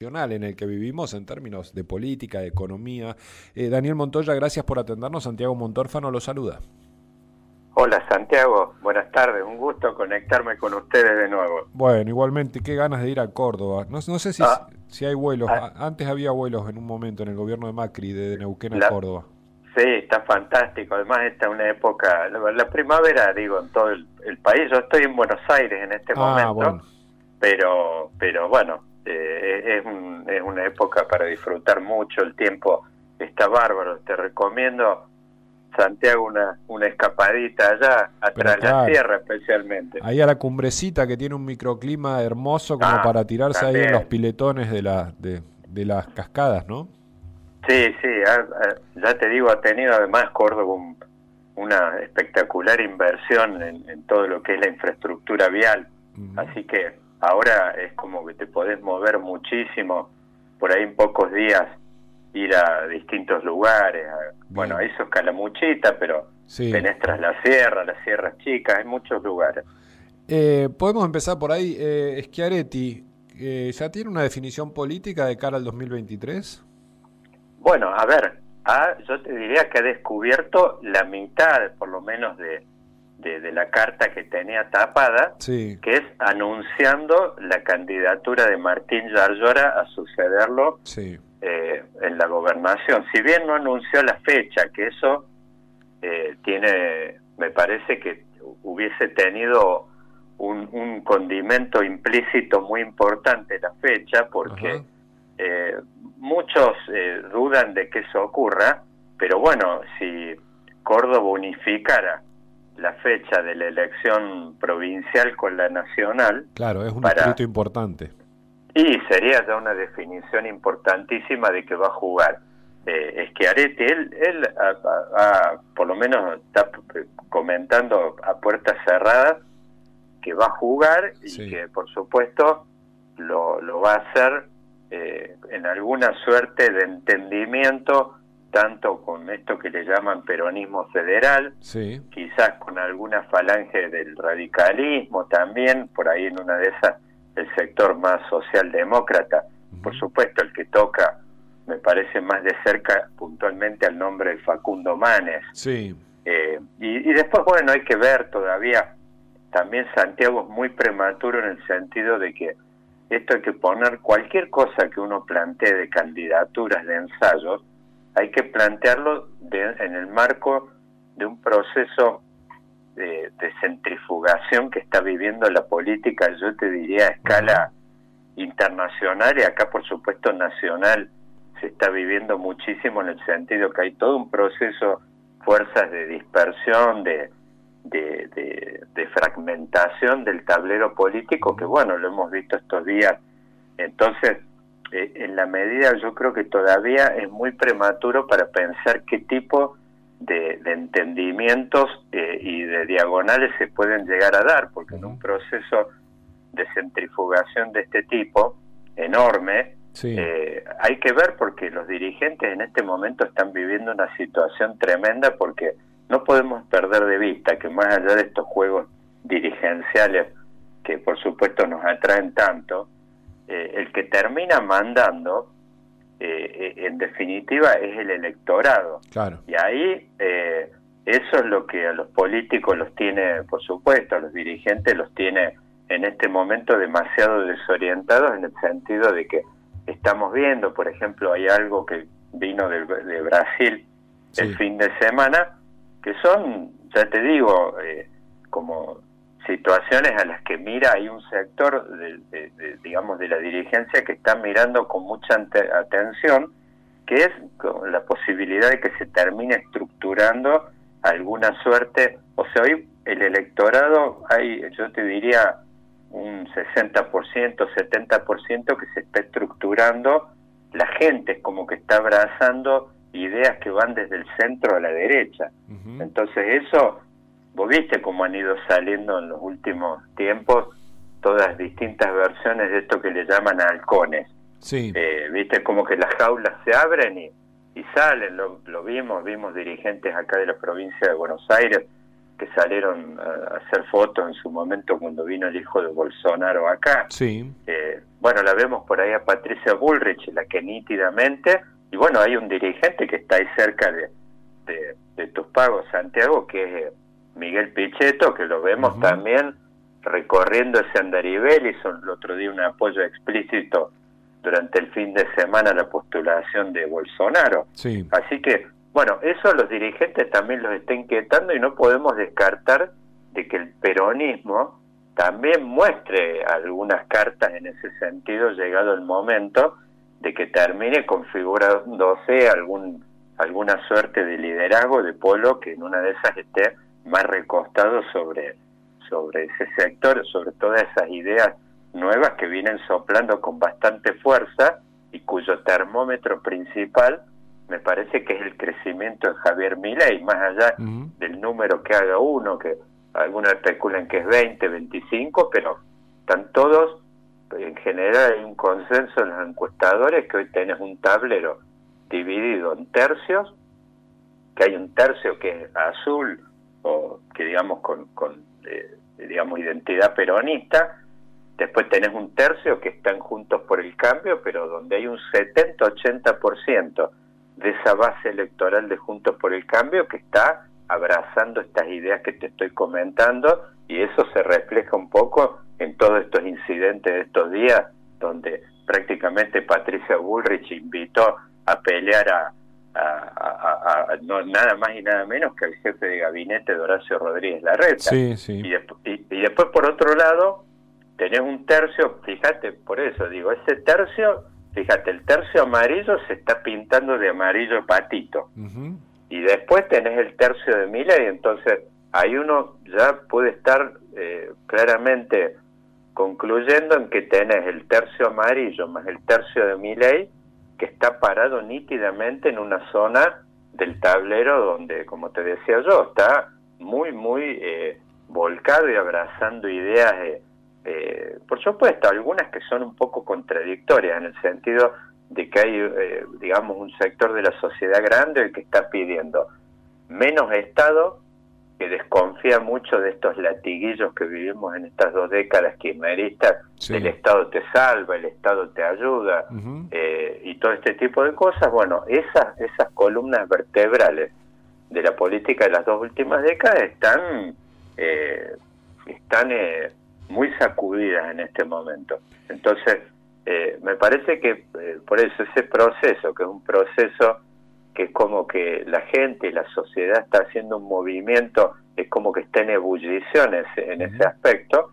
en el que vivimos en términos de política, de economía. Eh, Daniel Montoya, gracias por atendernos. Santiago Montórfano lo saluda. Hola Santiago, buenas tardes, un gusto conectarme con ustedes de nuevo. Bueno, igualmente, qué ganas de ir a Córdoba. No, sé si, ah. si hay vuelos, ah. antes había vuelos en un momento en el gobierno de Macri de Neuquén a Córdoba. Sí, está fantástico, además esta es una época, la, primavera, digo, en todo el, país, yo estoy en Buenos Aires en este ah, momento, pero, pero bueno, eh, es, es, una época para disfrutar mucho, el tiempo. Está bárbaro, te recomiendo Santiago una, una escapadita allá, atrás de la sierra especialmente. Ahí a la cumbrecita que tiene un microclima hermoso como ah, para tirarse ahí en los piletones de, la, de, de las cascadas, ¿no? Sí, sí, ya te digo, ha tenido además Córdoba una espectacular inversión en, todo lo que es la infraestructura vial, así que Ahora es como que te podés mover muchísimo, por ahí en pocos días ir a distintos lugares. bueno, eso es Calamuchita, pero sí. tras la sierra, las sierras chicas, hay muchos lugares. Eh, podemos empezar por ahí. Eh, Schiaretti, eh, ¿ya tiene una definición política de cara al 2023? Bueno, a ver, yo te diría que ha descubierto la mitad, por lo menos, de, de, la carta que tenía tapada, que es anunciando la candidatura de Martín Yarlora a sucederlo eh, en la gobernación. Si bien no anunció la fecha, que eso eh, tiene, me parece que hubiese tenido un, condimento implícito muy importante la fecha, porque eh, muchos dudan de que eso ocurra, pero bueno, si Córdoba unificara la fecha de la elección provincial con la nacional. Claro, es un para... importante. Y sería ya una definición importantísima de que va a jugar. Eh, Schiaretti, él, él por lo menos está comentando a puertas cerradas que va a jugar y que por supuesto lo, lo va a hacer eh, en alguna suerte de entendimiento tanto con esto que le llaman peronismo federal, quizás con alguna falange del radicalismo también, por ahí en una de esas el sector más socialdemócrata, por supuesto el que toca me parece más de cerca puntualmente al nombre de Facundo Manes. Sí. Eh, y, y, después, bueno, hay que ver todavía, también Santiago es muy prematuro en el sentido de que esto hay que poner cualquier cosa que uno plantee de candidaturas, de ensayos, hay que plantearlo en el marco de un proceso de, centrifugación que está viviendo la política, yo te diría a escala internacional y acá por supuesto nacional se está viviendo muchísimo en el sentido que hay todo un proceso, fuerzas de dispersión, de, de, de fragmentación del tablero político que bueno, lo hemos visto estos días. Entonces, eh, en la medida yo creo que todavía es muy prematuro para pensar qué tipo de, entendimientos eh, y de diagonales se pueden llegar a dar, porque en un proceso de centrifugación de este tipo, enorme, eh, hay que ver porque los dirigentes en este momento están viviendo una situación tremenda porque no podemos perder de vista que más allá de estos juegos dirigenciales que por supuesto nos atraen tanto, eh, el que termina mandando, eh, eh, en definitiva, es el electorado. Claro. Y ahí eso es lo que a los políticos los tiene, por supuesto, a los dirigentes los tiene en este momento demasiado desorientados en el sentido de que estamos viendo, por ejemplo, hay algo que vino de, Brasil el fin de semana, que son, ya te digo, como situaciones a las que mira hay un sector de, digamos de la dirigencia que está mirando con mucha atención que es la posibilidad de que se termine estructurando alguna suerte. O sea hoy el electorado hay yo te diría un 60% 70% que se está estructurando. La gente es como que está abrazando ideas que van desde el centro a la derecha. Entonces eso Vos viste cómo han ido saliendo en los últimos tiempos todas distintas versiones de esto que le llaman halcones. Sí. Eh, viste como que las jaulas se abren y, y salen, lo, vimos, vimos dirigentes acá de la provincia de Buenos Aires que salieron a hacer fotos en su momento cuando vino el hijo de Bolsonaro acá. Sí. Eh, bueno, la vemos por ahí a Patricia Bullrich, la que nítidamente, y bueno, hay un dirigente que está ahí cerca de, de, tus pagos, Santiago, que es Miguel Pichetto, que lo vemos también recorriendo ese andarivel, hizo el otro día un apoyo explícito durante el fin de semana a la postulación de Bolsonaro. Sí. Así que bueno, eso a los dirigentes también los está inquietando y no podemos descartar de que el peronismo también muestre algunas cartas en ese sentido, llegado el momento de que termine configurándose algún alguna suerte de liderazgo de polo que en una de esas esté más recostado sobre sobre ese sector, sobre todas esas ideas nuevas que vienen soplando con bastante fuerza y cuyo termómetro principal me parece que es el crecimiento de Javier Milei, más allá del número que haga uno, que algunos especulan que es 20, 25, pero están todos, en general hay un consenso en los encuestadores que hoy tenés un tablero dividido en tercios, que hay un tercio que es azul, que digamos con, con eh, digamos identidad peronista, después tenés un tercio que están juntos por el cambio, pero donde hay un 70-80% de esa base electoral de Juntos por el Cambio que está abrazando estas ideas que te estoy comentando y eso se refleja un poco en todos estos incidentes de estos días donde prácticamente Patricia Bullrich invitó a pelear a, no, nada más y nada menos que al jefe de gabinete de Horacio Rodríguez Larreta. Sí, sí. Y, y después por otro lado tenés un tercio, fíjate, por eso digo, ese tercio Fíjate, el tercio amarillo se está pintando de amarillo patito. Y después tenés el tercio de Mila y entonces ahí uno ya puede estar eh, claramente concluyendo en que tenés el tercio amarillo más el tercio de Miley que está parado nítidamente en una zona del tablero donde, como te decía yo, está muy, muy eh, volcado y abrazando ideas eh, eh, por supuesto, algunas que son un poco contradictorias en el sentido de que hay, eh, digamos, un sector de la sociedad grande que está pidiendo menos Estado, que desconfía mucho de estos latiguillos que vivimos en estas dos décadas quimeristas, el Estado te salva, el Estado te ayuda, eh, y todo este tipo de cosas. Bueno, esas, esas columnas vertebrales de la política de las dos últimas décadas están, están muy sacudidas en este momento. Entonces, eh, me parece que eh, por eso ese proceso, que es un proceso que es como que la gente y la sociedad está haciendo un movimiento, es como que está en ebullición en ese aspecto,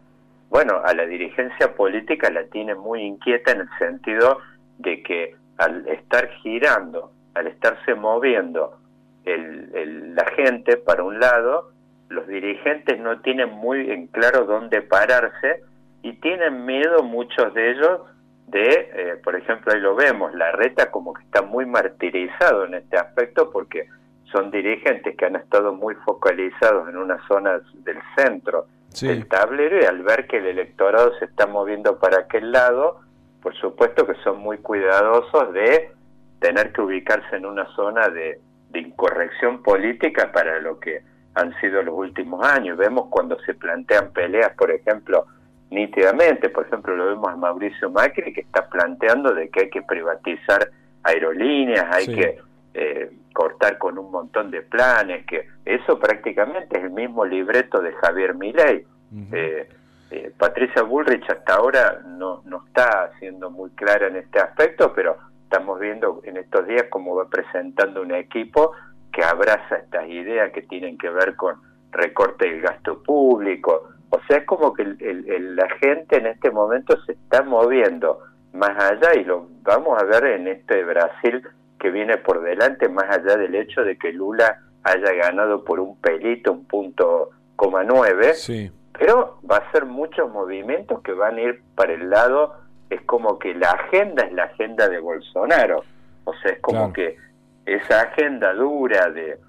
bueno, a la dirigencia política la tiene muy inquieta en el sentido de que al estar girando, al estarse moviendo el, la gente para un lado, los dirigentes no tienen muy en claro dónde pararse y tienen miedo muchos de ellos de, eh, por ejemplo, ahí lo vemos, la reta como que está muy martirizado en este aspecto porque son dirigentes que han estado muy focalizados en una zona del centro del tablero y al ver que el electorado se está moviendo para aquel lado, por supuesto que son muy cuidadosos de tener que ubicarse en una zona de incorrección política para lo que han sido los últimos años. Vemos cuando se plantean peleas, por ejemplo, nítidamente, por ejemplo, lo vemos a Mauricio Macri que está planteando de que hay que privatizar aerolíneas, hay que eh, cortar con un montón de planes, que eso prácticamente es el mismo libreto de Javier Milei. Eh, eh, Patricia Bullrich hasta ahora no, no está siendo muy clara en este aspecto, pero estamos viendo en estos días cómo va presentando un equipo que abraza estas ideas que tienen que ver con recorte del gasto público. O sea, es como que la gente en este momento se está moviendo más allá y lo vamos a ver en este Brasil que viene por delante, más allá del hecho de que Lula haya ganado por un pelito, un punto coma nueve, sí. pero va a ser muchos movimientos que van a ir para el lado, es como que la agenda es la agenda de Bolsonaro, o sea, es como que esa agenda dura de,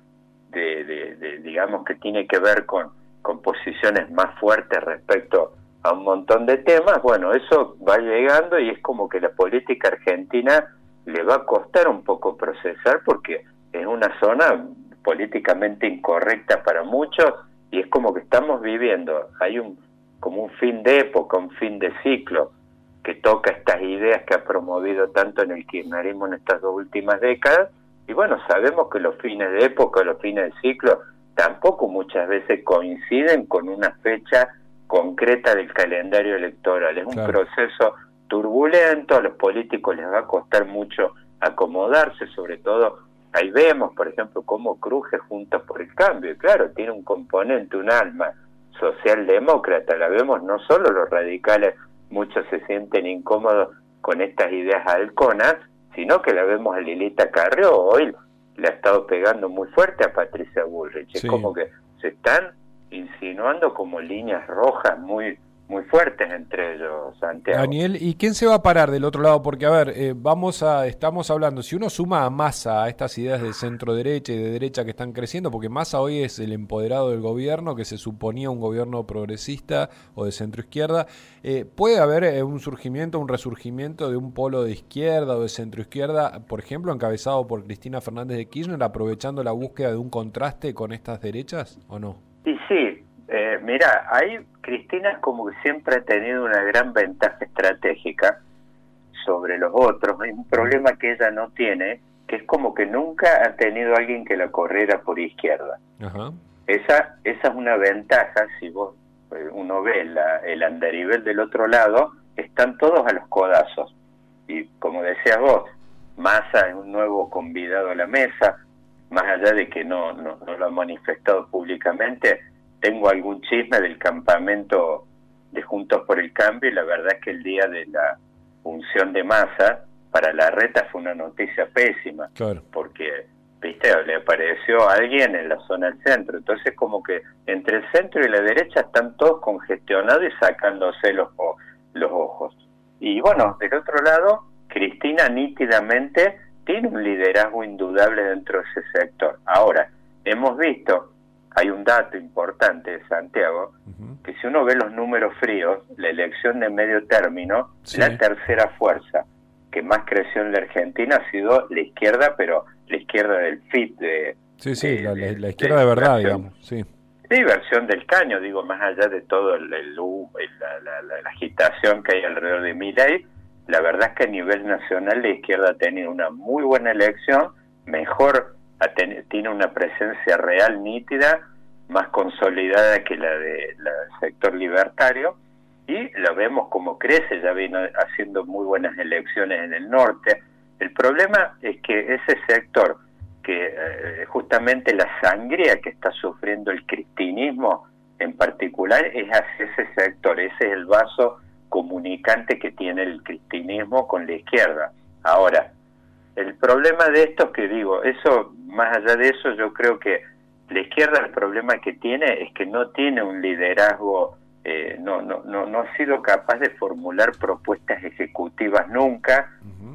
de, digamos, que tiene que ver con, con posiciones más fuertes respecto a un montón de temas, bueno, eso va llegando y es como que la política argentina le va a costar un poco procesar porque es una zona políticamente incorrecta para muchos y es como que estamos viviendo, hay un como un fin de época, un fin de ciclo que toca estas ideas que ha promovido tanto en el kirchnerismo en estas dos últimas décadas, y bueno, sabemos que los fines de época, los fines de ciclo, tampoco muchas veces coinciden con una fecha concreta del calendario electoral. Es un proceso turbulento, a los políticos les va a costar mucho acomodarse, sobre todo ahí vemos, por ejemplo, cómo cruje Juntos por el Cambio, y claro, tiene un componente, un alma socialdemócrata, la vemos no solo los radicales, muchos se sienten incómodos con estas ideas halconas, sino que la vemos a Lilita Carrió, hoy le ha estado pegando muy fuerte a Patricia Bullrich, es como que se están insinuando como líneas rojas muy muy fuertes entre ellos, Santiago. Daniel, ¿y quién se va a parar del otro lado? Porque, a ver, eh, vamos a, estamos hablando, si uno suma a Massa a estas ideas de centro derecha y de derecha que están creciendo, porque Massa hoy es el empoderado del gobierno, que se suponía un gobierno progresista o de centro izquierda, eh, ¿puede haber eh, un surgimiento, un resurgimiento de un polo de izquierda o de centro izquierda, por ejemplo, encabezado por Cristina Fernández de Kirchner, aprovechando la búsqueda de un contraste con estas derechas o no? Sí, sí, eh, mira, ahí Cristina como que siempre ha tenido una gran ventaja estratégica sobre los otros. Hay un problema que ella no tiene, que es como que nunca ha tenido alguien que la corriera por izquierda. Esa, esa es una ventaja, si vos eh, uno ve la, el andarivel del otro lado, están todos a los codazos. Y como decías vos, Massa es un nuevo convidado a la mesa, más allá de que no, no, no lo ha manifestado públicamente, tengo algún chisme del campamento de Juntos por el Cambio y la verdad es que el día de la función de masa para la reta fue una noticia pésima, porque viste le apareció alguien en la zona del centro, entonces como que entre el centro y la derecha están todos congestionados y sacándose los, los ojos. Y bueno, del otro lado, Cristina nítidamente tiene un liderazgo indudable dentro de ese sector. Ahora, hemos visto hay un dato importante de Santiago, que si uno ve los números fríos, la elección de medio término, la tercera fuerza que más creció en la Argentina ha sido la izquierda, pero la izquierda del FIT. De, sí, sí, la, izquierda de, verdad, digamos. Sí. Sí, versión del caño, digo, más allá de todo el, la, agitación que hay alrededor de Milei, la verdad es que a nivel nacional la izquierda ha tenido una muy buena elección, mejor tiene una presencia real nítida, más consolidada que la, de, la del sector libertario, y lo vemos como crece, ya vino haciendo muy buenas elecciones en el norte. El problema es que ese sector, que eh, justamente la sangría que está sufriendo el cristinismo en particular, es hacia ese sector, ese es el vaso comunicante que tiene el cristinismo con la izquierda. Ahora, el problema de esto es que digo, eso, más allá de eso, yo creo que la izquierda el problema que tiene es que no tiene un liderazgo, eh, no, no, no, no ha sido capaz de formular propuestas ejecutivas nunca.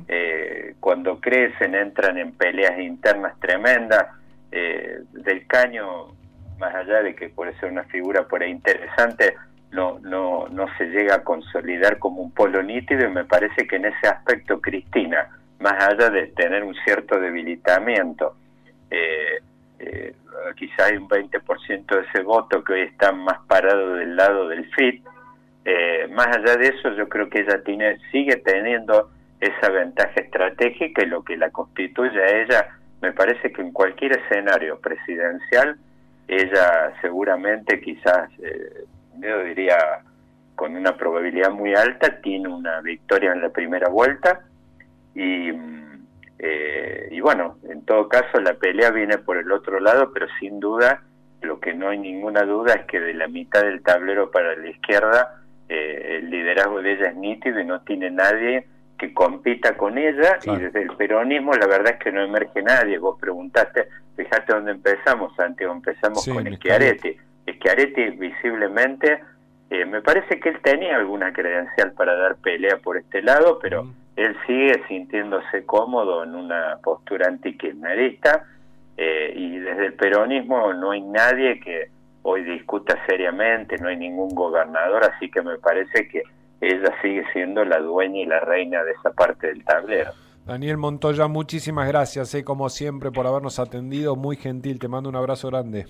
Eh, cuando crecen entran en peleas internas tremendas. Eh, del caño, más allá de que puede ser una figura por ahí interesante, no, no, no se llega a consolidar como un polo nítido y me parece que en ese aspecto Cristina, más allá de tener un cierto debilitamiento, eh, eh, quizá hay un 20% de ese voto que hoy está más parado del lado del FIT. Eh, más allá de eso, yo creo que ella tiene, sigue teniendo esa ventaja estratégica y lo que la constituye a ella, me parece que en cualquier escenario presidencial, ella seguramente quizás, eh, yo diría con una probabilidad muy alta, tiene una victoria en la primera vuelta y, eh, y bueno, en todo caso la pelea viene por el otro lado, pero sin duda, lo que no hay ninguna duda es que de la mitad del tablero para la izquierda, eh, el liderazgo de ella es nítido y no tiene nadie que compita con ella y desde el peronismo la verdad es que no emerge nadie. Vos preguntaste, fíjate dónde empezamos, Santiago, empezamos con Schiaretti. Schiaretti visiblemente, eh, me parece que él tenía alguna credencial para dar pelea por este lado, pero él sigue sintiéndose cómodo en una postura antikirchnerista eh, y desde el peronismo no hay nadie que hoy discuta seriamente, no hay ningún gobernador, así que me parece que ella sigue siendo la dueña y la reina de esa parte del tablero. Daniel Montoya, muchísimas gracias, eh, como siempre, por habernos atendido, muy gentil, te mando un abrazo grande.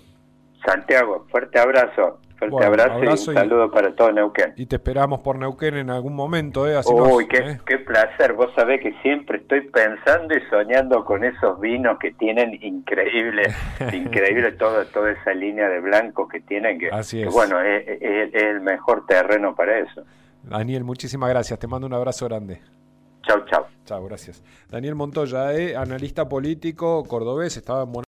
Santiago, fuerte abrazo. Fuerte abrazo, y un saludo para todo Neuquén. Y te esperamos por Neuquén en algún momento, ¿eh? Uy, qué, ¿eh? qué, placer. Vos sabés que siempre estoy pensando y soñando con esos vinos que tienen increíble, increíble todo, toda esa línea de blanco que tienen. Que, Así es. bueno, es, el mejor terreno para eso. Daniel, muchísimas gracias. Te mando un abrazo grande. Chau, chau. Chau, gracias. Daniel Montoya, eh, analista político cordobés, estaba en